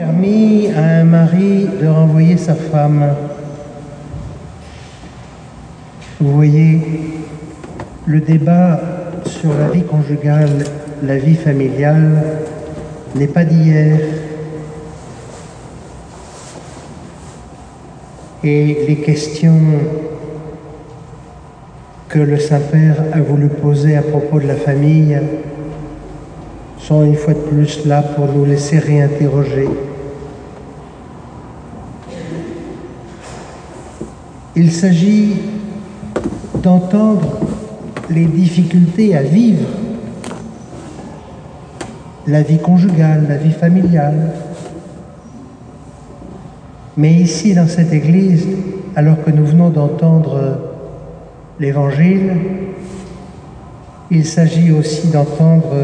permis à un mari de renvoyer sa femme. Vous voyez, le débat sur la vie conjugale, la vie familiale, n'est pas d'hier. Et les questions que le Saint-Père a voulu poser à propos de la famille sont une fois de plus là pour nous laisser réinterroger. Il s'agit d'entendre les difficultés à vivre la vie conjugale, la vie familiale. Mais ici, dans cette Église, alors que nous venons d'entendre l'Évangile, il s'agit aussi d'entendre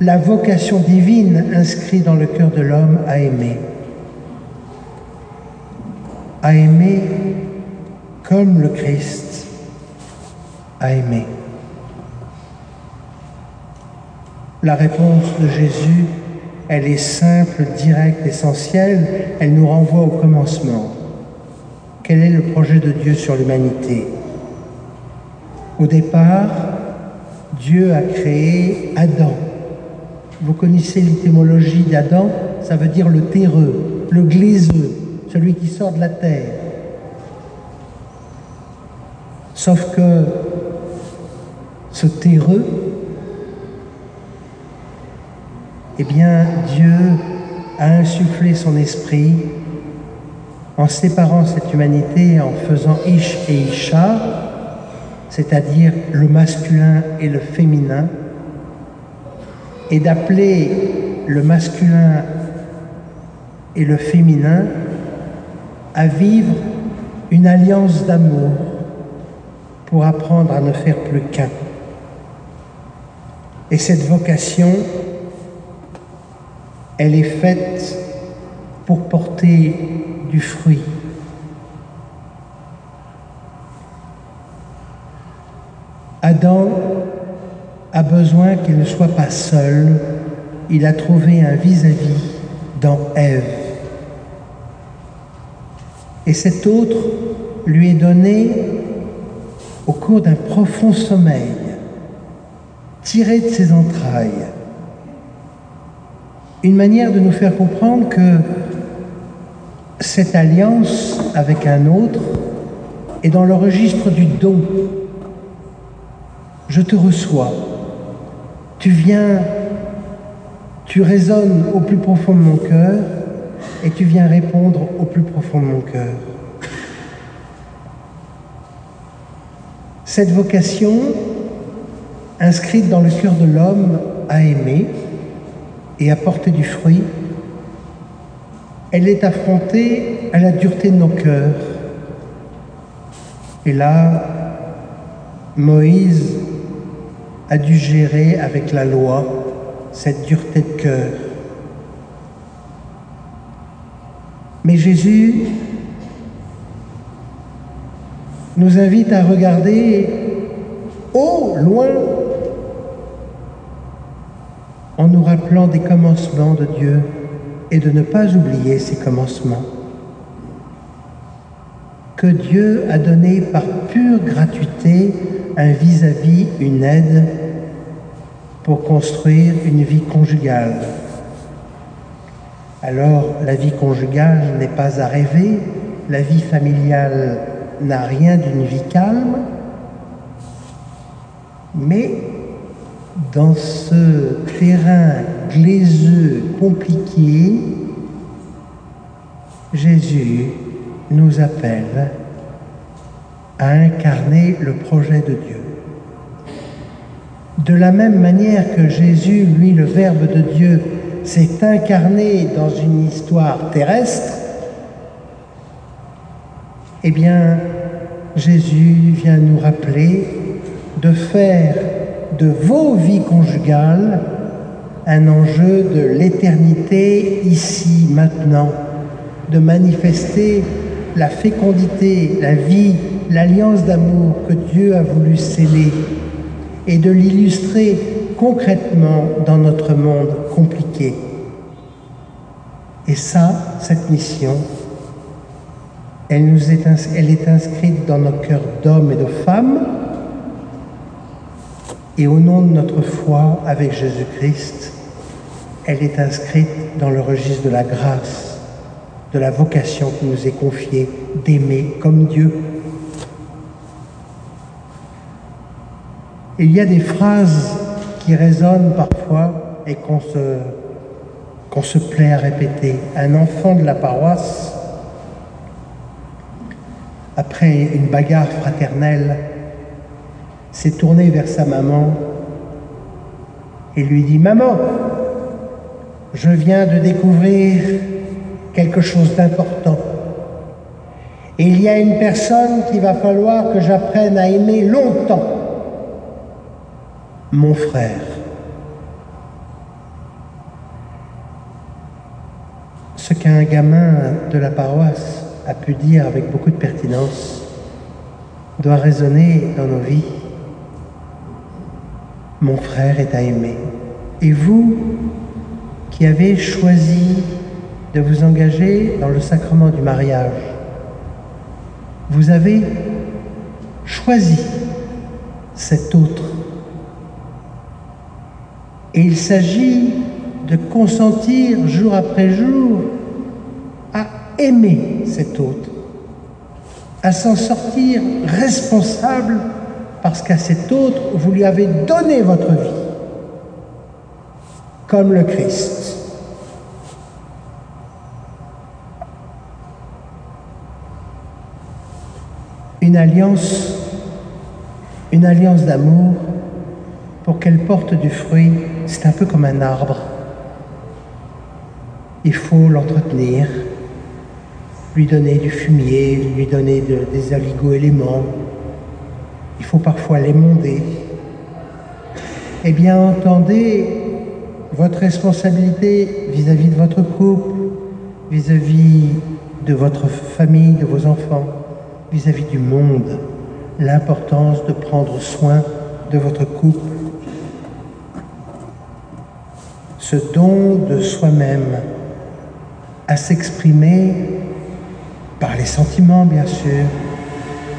la vocation divine inscrite dans le cœur de l'homme à aimer. À aimer comme le Christ a aimé. La réponse de Jésus, elle est simple, directe, essentielle, elle nous renvoie au commencement. Quel est le projet de Dieu sur l'humanité? Au départ, Dieu a créé Adam vous connaissez l'étymologie d'Adam, ça veut dire le terreux, le glaiseux, celui qui sort de la terre. Sauf que ce terreux, eh bien, Dieu a insufflé son esprit en séparant cette humanité, en faisant Ish et Isha, c'est-à-dire le masculin et le féminin, et d'appeler le masculin et le féminin à vivre une alliance d'amour pour apprendre à ne faire plus qu'un. Et cette vocation, elle est faite pour porter du fruit. Adam a besoin qu'il ne soit pas seul. Il a trouvé un vis-à-vis dans Ève. Et cet autre lui est donné au cours d'un profond sommeil, tiré de ses entrailles. Une manière de nous faire comprendre que cette alliance avec un autre est dans le registre du don. Je te reçois, tu viens, tu résonnes au plus profond de mon cœur et tu viens répondre au plus profond de mon cœur. Cette vocation, inscrite dans le cœur de l'homme à aimer et à porter du fruit, elle est affrontée à la dureté de nos cœurs. Et là, Moïse a dû gérer avec la loi cette dureté de cœur. Mais Jésus nous invite à regarder au loin en nous rappelant des commencements de Dieu et de ne pas oublier ces commencements que Dieu a donné par pure gratuité un vis-à-vis, une aide pour construire une vie conjugale. Alors, la vie conjugale n'est pas à rêver, la vie familiale n'a rien d'une vie calme, mais dans ce terrain glaiseux, compliqué, Jésus nous appelle à incarner le projet de Dieu. De la même manière que Jésus, lui, le Verbe de Dieu, s'est incarné dans une histoire terrestre, eh bien, Jésus vient nous rappeler de faire de vos vies conjugales un enjeu de l'éternité ici, maintenant, de manifester la fécondité, la vie l'alliance d'amour que Dieu a voulu sceller et de l'illustrer concrètement dans notre monde compliqué. Et ça, cette mission, elle, nous est, elle est inscrite dans nos cœurs d'hommes et de femmes. Et au nom de notre foi avec Jésus-Christ, elle est inscrite dans le registre de la grâce, de la vocation qui nous est confiée d'aimer comme Dieu. Il y a des phrases qui résonnent parfois et qu'on se, qu'on se plaît à répéter. Un enfant de la paroisse, après une bagarre fraternelle, s'est tourné vers sa maman et lui dit Maman, je viens de découvrir quelque chose d'important. Et il y a une personne qu'il va falloir que j'apprenne à aimer longtemps. Mon frère. Ce qu'un gamin de la paroisse a pu dire avec beaucoup de pertinence doit résonner dans nos vies. Mon frère est à aimer. Et vous, qui avez choisi de vous engager dans le sacrement du mariage. Vous avez choisi cet autre. Et il s'agit de consentir jour après jour à aimer cet autre, à s'en sortir responsable parce qu'à cet autre, vous lui avez donné votre vie comme le Christ. Une alliance, une alliance d'amour, pour qu'elle porte du fruit, c'est un peu comme un arbre. Il faut l'entretenir, lui donner du fumier, lui donner des aligo-éléments. Il faut parfois l'émonder. Eh bien, entendez votre responsabilité vis-à-vis de votre couple, vis-à-vis de votre famille, de vos enfants, vis-à-vis du monde, l'importance de prendre soin de votre couple. Ce don de soi-même à s'exprimer par les sentiments, bien sûr,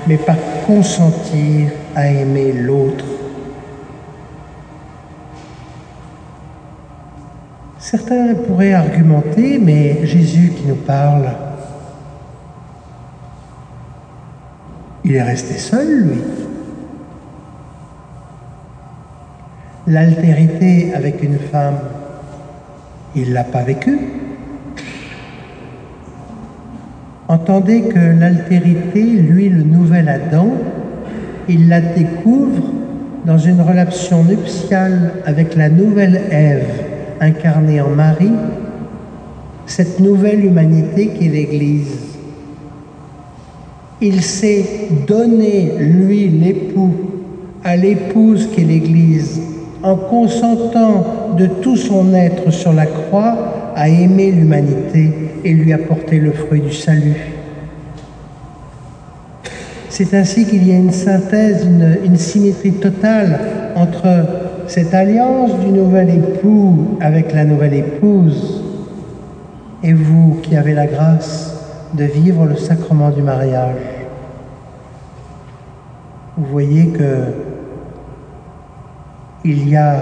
mais par consentir à aimer l'autre Certains pourraient argumenter, mais Jésus qui nous parle, il est resté seul, lui. L'altérité avec une femme, il ne l'a pas vécue. Entendez que l'altérité, lui, le nouvel Adam, il la découvre dans une relation nuptiale avec la nouvelle Ève incarné en Marie, cette nouvelle humanité qui est l'Église. Il s'est donné, lui, l'époux, à l'épouse qui est l'Église, en consentant de tout son être sur la croix à aimer l'humanité et lui apporter le fruit du salut. C'est ainsi qu'il y a une synthèse, une, une symétrie totale entre cette alliance du nouvel époux avec la nouvelle épouse, et vous qui avez la grâce de vivre le sacrement du mariage, vous voyez que il y a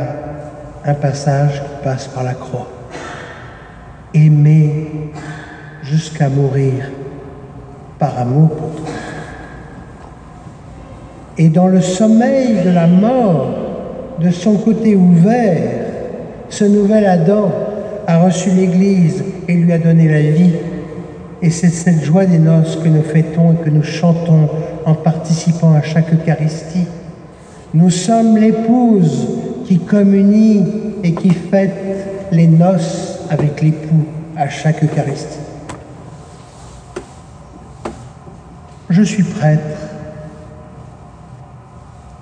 un passage qui passe par la croix. Aimer jusqu'à mourir par amour pour toi. Et dans le sommeil de la mort, de son côté ouvert, ce nouvel Adam a reçu l'Église et lui a donné la vie. Et c'est cette joie des noces que nous fêtons et que nous chantons en participant à chaque Eucharistie. Nous sommes l'épouse qui communie et qui fête les noces avec l'époux à chaque Eucharistie. Je suis prêtre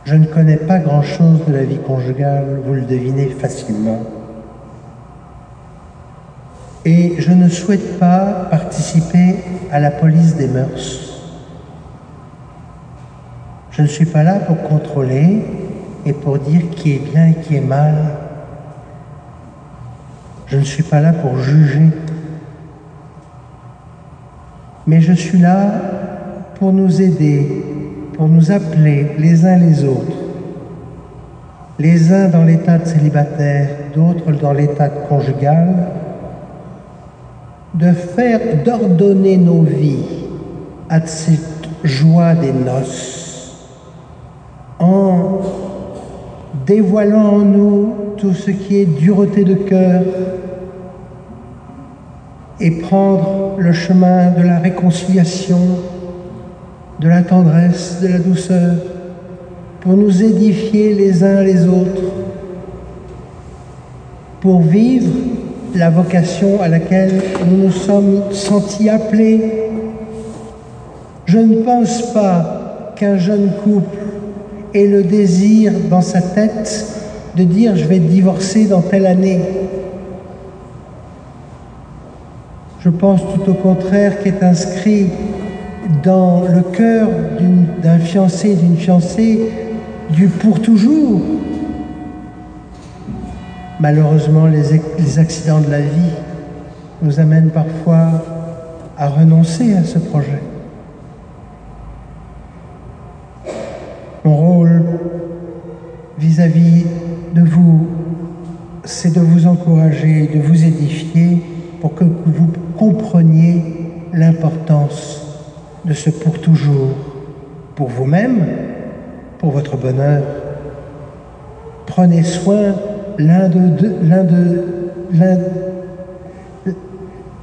je ne connais pas grand-chose de la vie conjugale, vous le devinez facilement. Et je ne souhaite pas participer à la police des mœurs. Je ne suis pas là pour contrôler et pour dire qui est bien et qui est mal. Je ne suis pas là pour juger. Mais je suis là pour nous aider, pour nous appeler les uns les autres, les uns dans l'état de célibataire, d'autres dans l'état de conjugal, de faire, d'ordonner nos vies à cette joie des noces, en dévoilant en nous tout ce qui est dureté de cœur et prendre le chemin de la réconciliation, de la tendresse, de la douceur, pour nous édifier les uns les autres, pour vivre la vocation à laquelle nous nous sommes sentis appelés. Je ne pense pas qu'un jeune couple ait le désir dans sa tête de dire je vais divorcer dans telle année. Je pense tout au contraire qu'est inscrit dans le cœur d'un fiancé, d'une fiancée, du pour toujours. Malheureusement, les, accidents de la vie nous amènent parfois à renoncer à ce projet. Mon rôle vis-à-vis -vis de vous, c'est de vous encourager, de vous édifier pour que vous compreniez l'importance de ce pour toujours, pour vous-même, pour votre bonheur. Prenez soin l'un de, l'un de, l'un,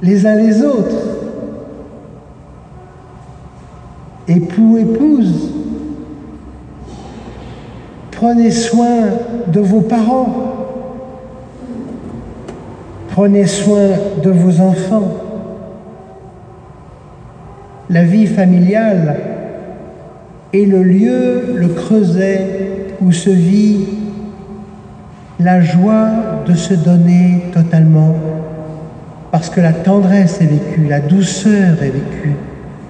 les uns les autres. Époux, épouse, prenez soin de vos parents, prenez soin de vos enfants. La vie familiale est le lieu, le creuset où se vit la joie de se donner totalement, parce que la tendresse est vécue, la douceur est vécue,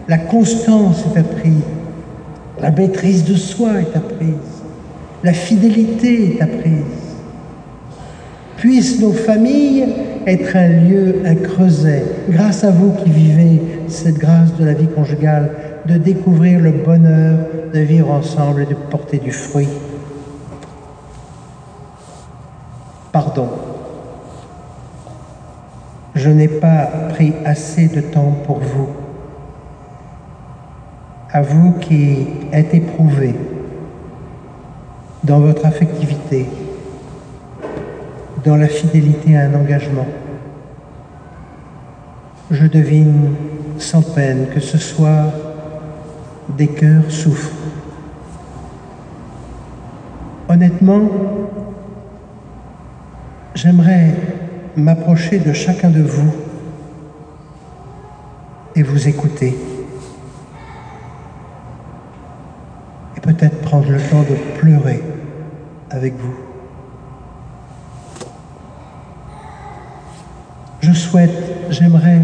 la constance est apprise, la maîtrise de soi est apprise, la fidélité est apprise. Puissent nos familles être un lieu, un creuset, grâce à vous qui vivez cette grâce de la vie conjugale, de découvrir le bonheur de vivre ensemble et de porter du fruit. Pardon. Je n'ai pas pris assez de temps pour vous. À vous qui êtes éprouvés dans votre affectivité, dans la fidélité à un engagement. Je devine sans peine que ce soit des cœurs souffrent. Honnêtement, j'aimerais m'approcher de chacun de vous et vous écouter. Et peut-être prendre le temps de pleurer avec vous. Je souhaite, j'aimerais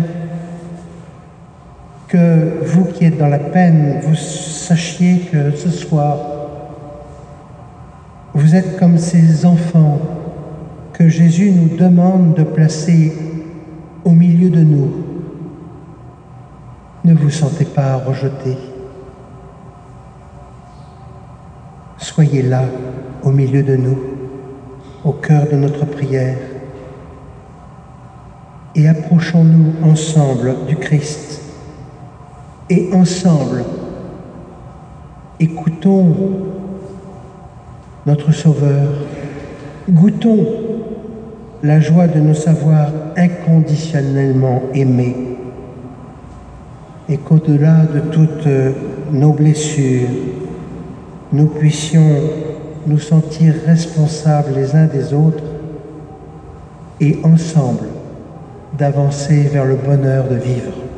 que vous qui êtes dans la peine, vous sachiez que ce soir, vous êtes comme ces enfants que Jésus nous demande de placer au milieu de nous. Ne vous sentez pas rejetés. Soyez là, au milieu de nous, au cœur de notre prière, et approchons-nous ensemble du Christ. Et ensemble, écoutons notre Sauveur, goûtons la joie de nous savoir inconditionnellement aimés et qu'au-delà de toutes nos blessures, nous puissions nous sentir responsables les uns des autres et ensemble d'avancer vers le bonheur de vivre.